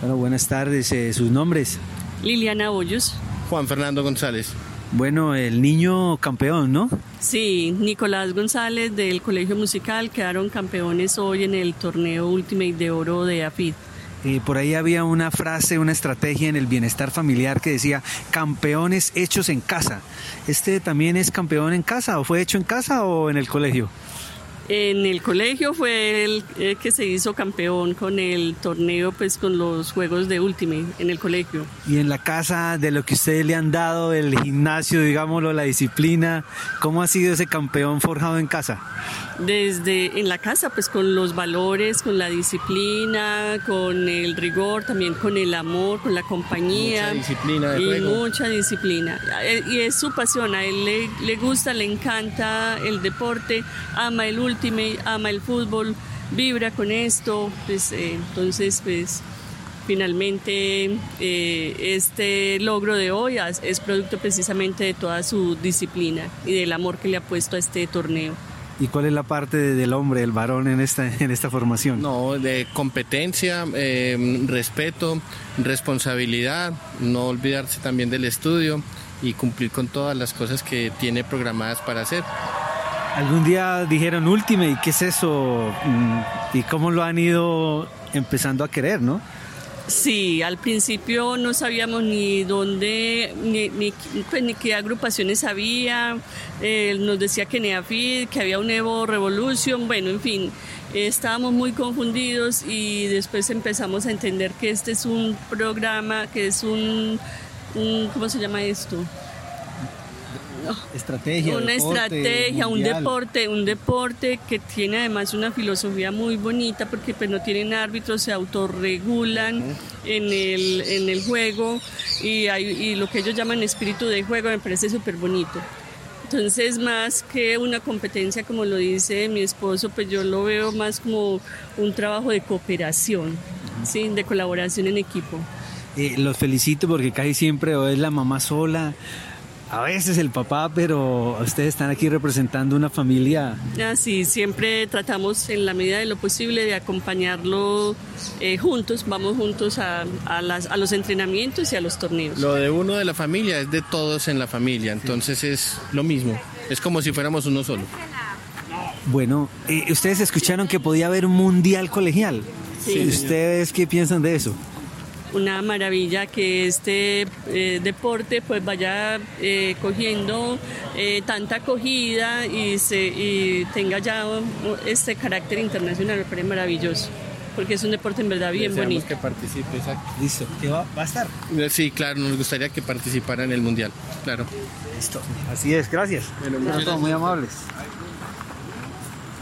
Bueno, buenas tardes. Eh, ¿Sus nombres? Liliana Hoyos. Juan Fernando González. Bueno, el niño campeón, ¿no? Sí, Nicolás González del Colegio Musical quedaron campeones hoy en el torneo Ultimate de Oro de AFID. Eh, por ahí había una frase, una estrategia en el bienestar familiar que decía campeones hechos en casa. ¿Este también es campeón en casa o fue hecho en casa o en el colegio? En el colegio fue el, que se hizo campeón con el torneo, pues con los juegos de Ultimate en el colegio. Y en la casa, de lo que ustedes le han dado, el gimnasio, digámoslo, la disciplina, ¿cómo ha sido ese campeón forjado en casa? Desde en la casa, pues con los valores, con la disciplina, con el rigor, también con el amor, con la compañía. Mucha disciplina y mucha disciplina. Eh, y es su pasión, a él le, le gusta, le encanta el deporte, ama el Ultimate ama el fútbol, vibra con esto, pues eh, entonces pues finalmente eh, este logro de hoy es producto precisamente de toda su disciplina y del amor que le ha puesto a este torneo. ¿Y cuál es la parte del hombre, el varón en esta, en esta formación? No, de competencia, eh, respeto, responsabilidad, no olvidarse también del estudio y cumplir con todas las cosas que tiene programadas para hacer. Algún día dijeron Ultimate, ¿qué es eso? Mm, ¿Y cómo lo han ido empezando a querer, no? Sí, al principio no sabíamos ni dónde, ni, ni, pues, qué agrupaciones había. nos decía que Neafid, que había un Evo Revolution, bueno, en fin, estábamos muy confundidos y después empezamos a entender que este es un programa, que es un ¿cómo se llama esto? Estrategia, una estrategia, un deporte, un deporte que tiene además una filosofía muy bonita porque pues no tienen árbitros, se autorregulan en, el, en el juego y, hay, y lo que ellos llaman espíritu de juego me parece súper bonito. Entonces, más que una competencia, como lo dice mi esposo, pues yo lo veo más como un trabajo de cooperación, ¿sí? de colaboración en equipo. Eh, los felicito porque casi siempre es la mamá sola a veces el papá, pero ustedes están aquí representando una familia. Sí, siempre tratamos en la medida de lo posible de acompañarlo eh, juntos, vamos juntos a, a, los entrenamientos y a los torneos. Lo de uno de la familia es de todos en la familia, entonces es lo mismo, es como si fuéramos uno solo. Bueno, eh, ustedes escucharon que podía haber un mundial colegial. Sí. ¿Ustedes qué piensan de eso? Una maravilla que este eh, deporte pues vaya eh, cogiendo eh, tanta acogida y, se, tenga ya este carácter internacional, me parece maravilloso porque es un deporte en verdad bien Deseamos bonito. que participe, exacto. Listo, ¿qué va, a estar? Sí, claro, nos gustaría que participara en el Mundial, claro. Listo, así es, gracias. Bueno, muy amables.